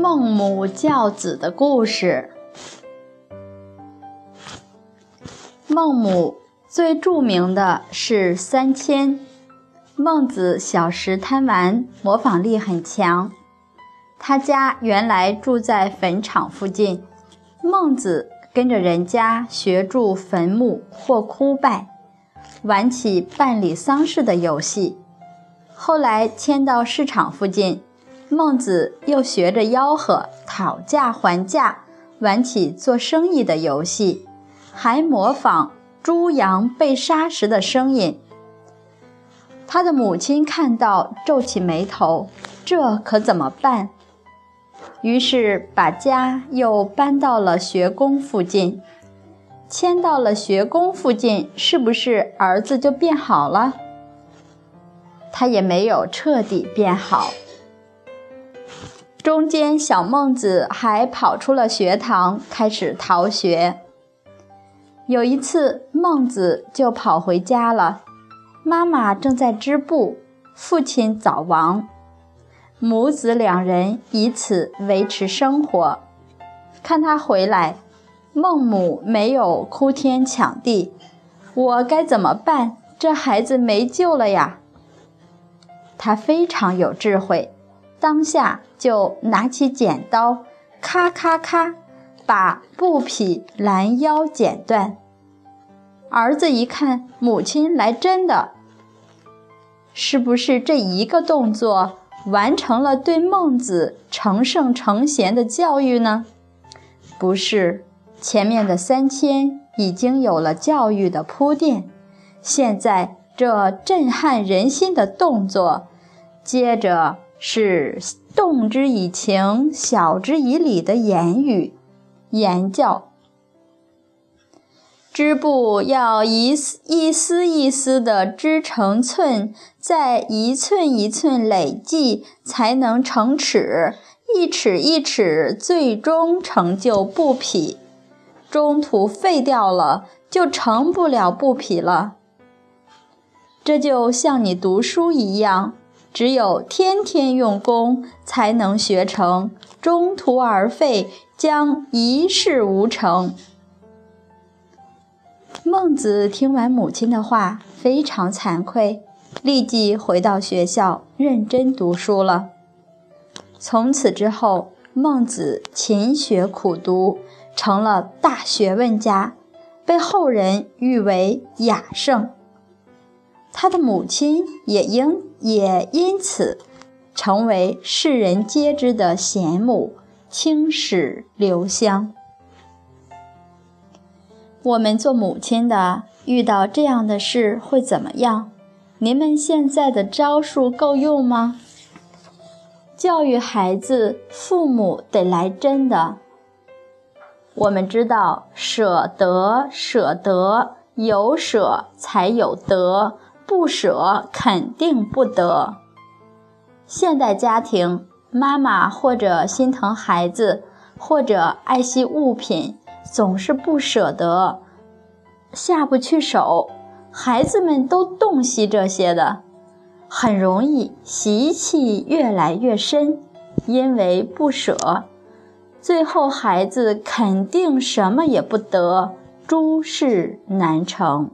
孟母教子的故事。孟母最著名的是三迁。孟子小时贪玩，模仿力很强。他家原来住在坟场附近，孟子跟着人家学筑坟墓或哭拜，玩起办理丧事的游戏。后来迁到市场附近。孟子又学着吆喝、讨价还价，玩起做生意的游戏，还模仿猪羊被杀时的声音。他的母亲看到，皱起眉头，这可怎么办？于是把家又搬到了学宫附近。迁到了学宫附近，是不是儿子就变好了？他也没有彻底变好。中间，小孟子还跑出了学堂，开始逃学。有一次，孟子就跑回家了，妈妈正在织布，父亲早亡，母子两人以此维持生活。看他回来，孟母没有哭天抢地，我该怎么办？这孩子没救了呀！他非常有智慧。当下就拿起剪刀，咔咔咔，把布匹拦腰剪断。儿子一看母亲来真的，是不是这一个动作完成了对孟子成圣成贤的教育呢？不是，前面的三千已经有了教育的铺垫，现在这震撼人心的动作，接着。是动之以情，晓之以理的言语言教。织布要一丝一丝一丝的织成寸，再一寸一寸累计，才能成尺，一尺一尺，最终成就布匹。中途废掉了，就成不了布匹了。这就像你读书一样。只有天天用功，才能学成；中途而废，将一事无成。孟子听完母亲的话，非常惭愧，立即回到学校认真读书了。从此之后，孟子勤学苦读，成了大学问家，被后人誉为雅圣。他的母亲也因也因此成为世人皆知的贤母，青史留香。我们做母亲的遇到这样的事会怎么样？您们现在的招数够用吗？教育孩子，父母得来真的。我们知道，舍得，舍得，有舍才有得。不舍肯定不得。现代家庭，妈妈或者心疼孩子，或者爱惜物品，总是不舍得，下不去手。孩子们都洞悉这些的，很容易习气越来越深，因为不舍，最后孩子肯定什么也不得，诸事难成。